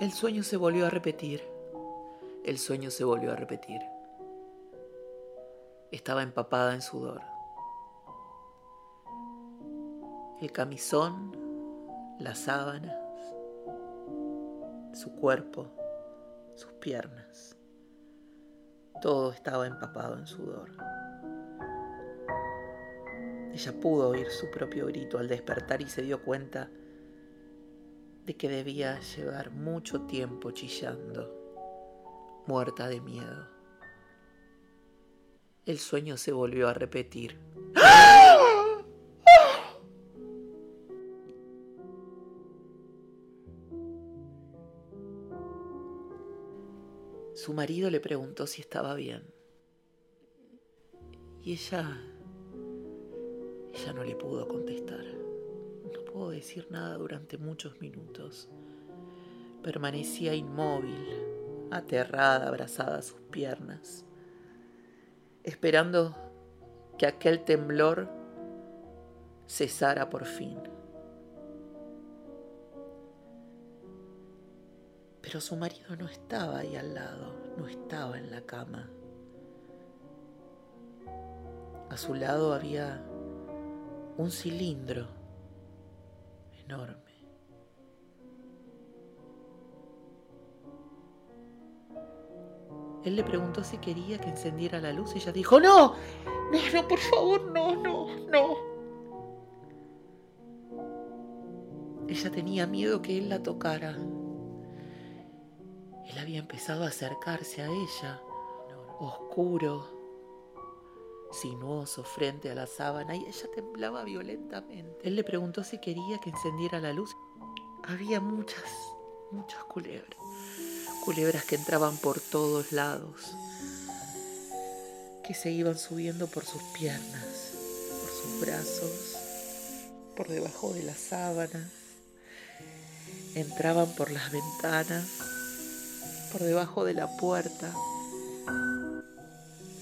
El sueño se volvió a repetir. El sueño se volvió a repetir. Estaba empapada en sudor. El camisón, las sábanas, su cuerpo, sus piernas. Todo estaba empapado en sudor. Ella pudo oír su propio grito al despertar y se dio cuenta de que debía llevar mucho tiempo chillando, muerta de miedo. El sueño se volvió a repetir. Su marido le preguntó si estaba bien. Y ella... Ella no le pudo contestar decir nada durante muchos minutos. Permanecía inmóvil, aterrada, abrazada a sus piernas, esperando que aquel temblor cesara por fin. Pero su marido no estaba ahí al lado, no estaba en la cama. A su lado había un cilindro enorme. Él le preguntó si quería que encendiera la luz y ella dijo, no, no, no, por favor, no, no, no. Ella tenía miedo que él la tocara. Él había empezado a acercarse a ella, oscuro, sinuoso frente a la sábana y ella temblaba violentamente. Él le preguntó si quería que encendiera la luz. Había muchas, muchas culebras. Culebras que entraban por todos lados, que se iban subiendo por sus piernas, por sus brazos, por debajo de la sábana. Entraban por las ventanas, por debajo de la puerta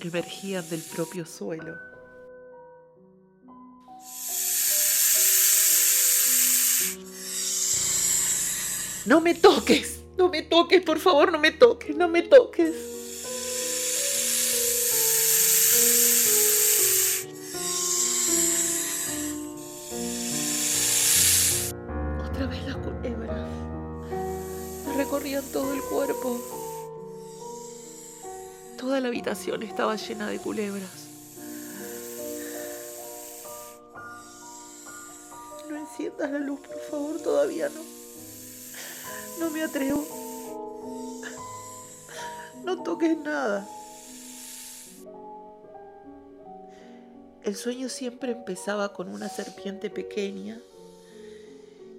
emergían del propio suelo. No me toques, no me toques, por favor, no me toques, no me toques. Otra vez las culebras me recorrían todo el cuerpo. Toda la habitación estaba llena de culebras. No enciendas la luz, por favor, todavía no. No me atrevo. No toques nada. El sueño siempre empezaba con una serpiente pequeña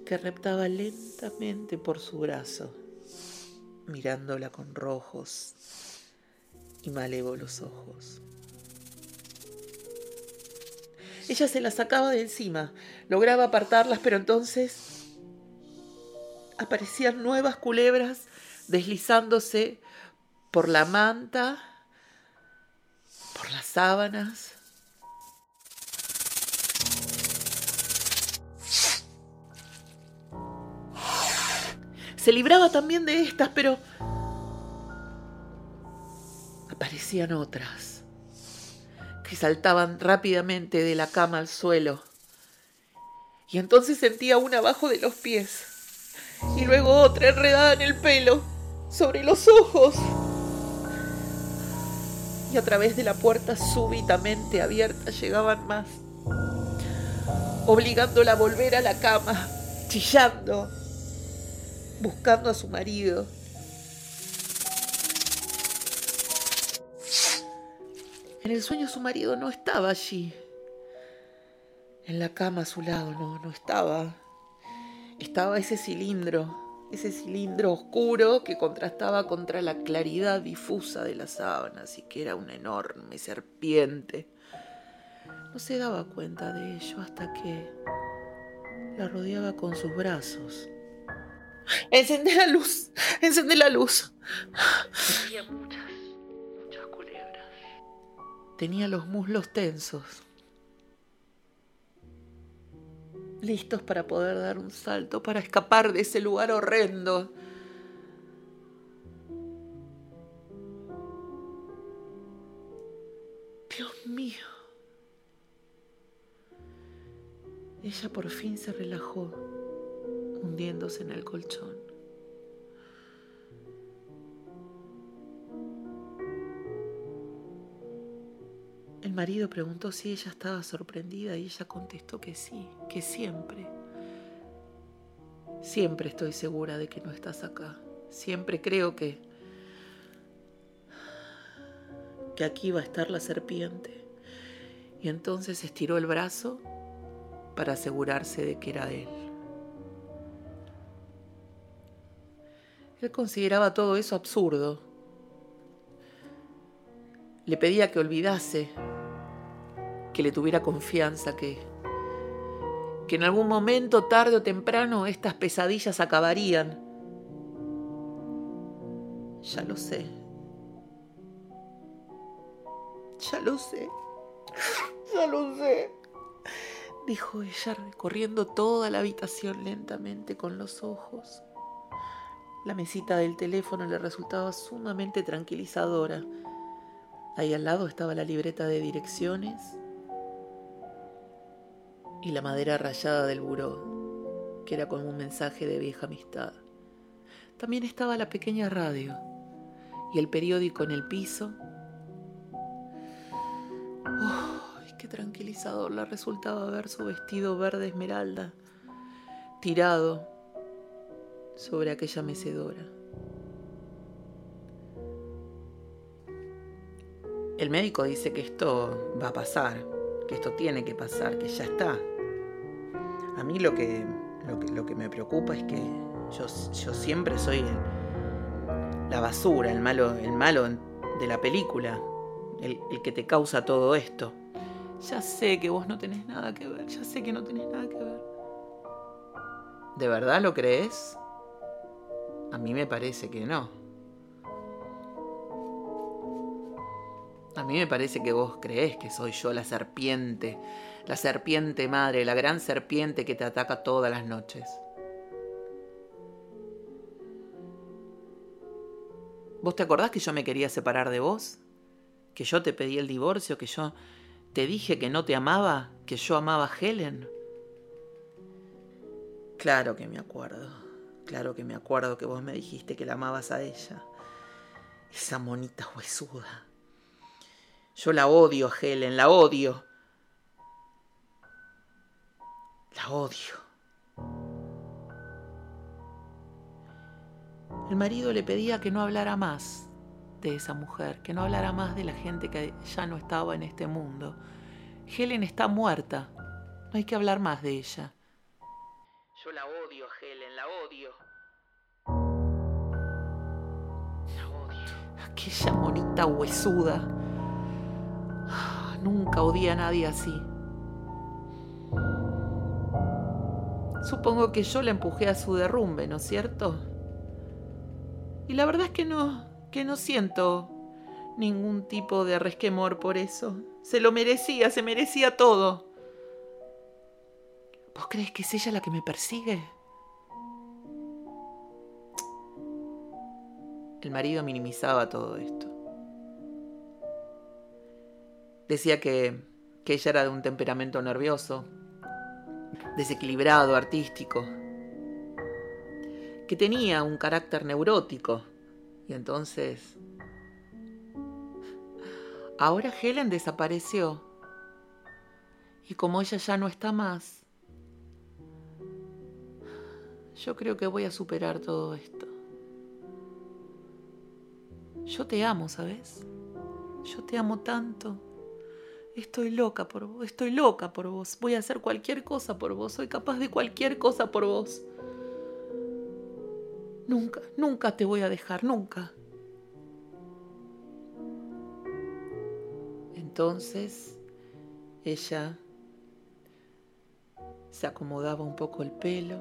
que reptaba lentamente por su brazo, mirándola con rojos y malévolos ojos. Ella se las sacaba de encima, lograba apartarlas, pero entonces aparecían nuevas culebras deslizándose por la manta, por las sábanas. Se libraba también de estas, pero aparecían otras, que saltaban rápidamente de la cama al suelo. Y entonces sentía una abajo de los pies, y luego otra enredada en el pelo, sobre los ojos. Y a través de la puerta súbitamente abierta llegaban más, obligándola a volver a la cama, chillando, buscando a su marido. En el sueño su marido no estaba allí. En la cama a su lado, no, no estaba. Estaba ese cilindro, ese cilindro oscuro que contrastaba contra la claridad difusa de las sábanas y que era una enorme serpiente. No se daba cuenta de ello hasta que la rodeaba con sus brazos. Encendé la luz, encendé la luz. Tenía los muslos tensos, listos para poder dar un salto, para escapar de ese lugar horrendo. Dios mío. Ella por fin se relajó, hundiéndose en el colchón. Marido preguntó si ella estaba sorprendida y ella contestó que sí, que siempre. Siempre estoy segura de que no estás acá. Siempre creo que que aquí va a estar la serpiente. Y entonces estiró el brazo para asegurarse de que era él. Él consideraba todo eso absurdo. Le pedía que olvidase, que le tuviera confianza, que, que en algún momento, tarde o temprano, estas pesadillas acabarían. Ya lo sé. Ya lo sé. Ya lo sé. Dijo ella recorriendo toda la habitación lentamente con los ojos. La mesita del teléfono le resultaba sumamente tranquilizadora. Ahí al lado estaba la libreta de direcciones y la madera rayada del buró, que era como un mensaje de vieja amistad. También estaba la pequeña radio y el periódico en el piso qué tranquilizador le resultaba ver su vestido verde esmeralda tirado sobre aquella mecedora. El médico dice que esto va a pasar, que esto tiene que pasar, que ya está. A mí lo que, lo que, me preocupa es que yo, yo siempre soy la basura, el malo, el malo de la película, el que te causa todo esto. Ya sé que vos no tenés nada que ver, ya sé que no tenés nada que ver. ¿De verdad lo crees? A mí me parece que no. A mí me parece que vos crees que soy yo la serpiente, la serpiente madre, la gran serpiente que te ataca todas las noches. ¿Vos te acordás que yo me quería separar de vos? Que yo te pedí el divorcio, que yo ¿Te dije que no te amaba, que yo amaba a Helen? Claro que me acuerdo, claro que me acuerdo que vos me dijiste que la amabas a ella. Esa monita huesuda. Yo la odio, Helen, la odio. La odio. El marido le pedía que no hablara más, de esa mujer, que no hablara más de la gente que ya no estaba en este mundo. Helen está muerta, no hay que hablar más de ella. Yo la odio, Helen, la odio. La odio. Aquella monita huesuda. Nunca odié a nadie así. Supongo que yo la empujé a su derrumbe, ¿no es cierto? Y la verdad es que no, que no siento ningún tipo de resquemor por eso. Se lo merecía, se merecía todo. ¿Vos crees que es ella la que me persigue? El marido minimizaba todo esto. Decía que, que ella era de un temperamento nervioso, desequilibrado, artístico, que tenía un carácter neurótico y entonces... Ahora Helen desapareció. Y como ella ya no está más, yo creo que voy a superar todo esto. Yo te amo, ¿sabes? Yo te amo tanto. Estoy loca por vos, estoy loca por vos. Voy a hacer cualquier cosa por vos. Soy capaz de cualquier cosa por vos. Nunca, nunca te voy a dejar, nunca. Entonces ella se acomodaba un poco el pelo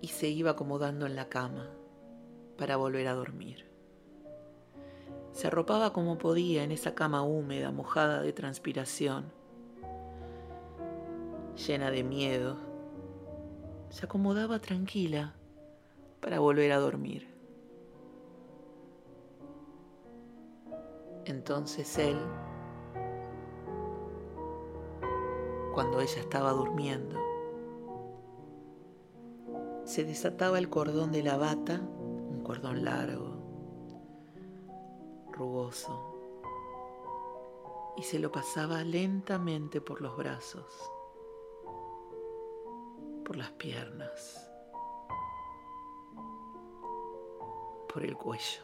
y se iba acomodando en la cama para volver a dormir. Se arropaba como podía en esa cama húmeda, mojada de transpiración, llena de miedo se acomodaba tranquila para volver a dormir. Entonces él, cuando ella estaba durmiendo, se desataba el cordón de la bata, un cordón largo, rugoso, y se lo pasaba lentamente por los brazos, por las piernas, por el cuello.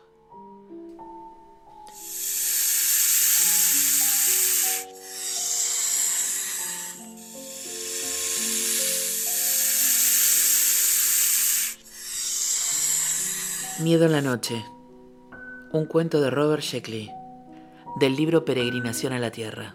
Miedo en la noche. Un cuento de Robert Sheckley, del libro Peregrinación a la Tierra.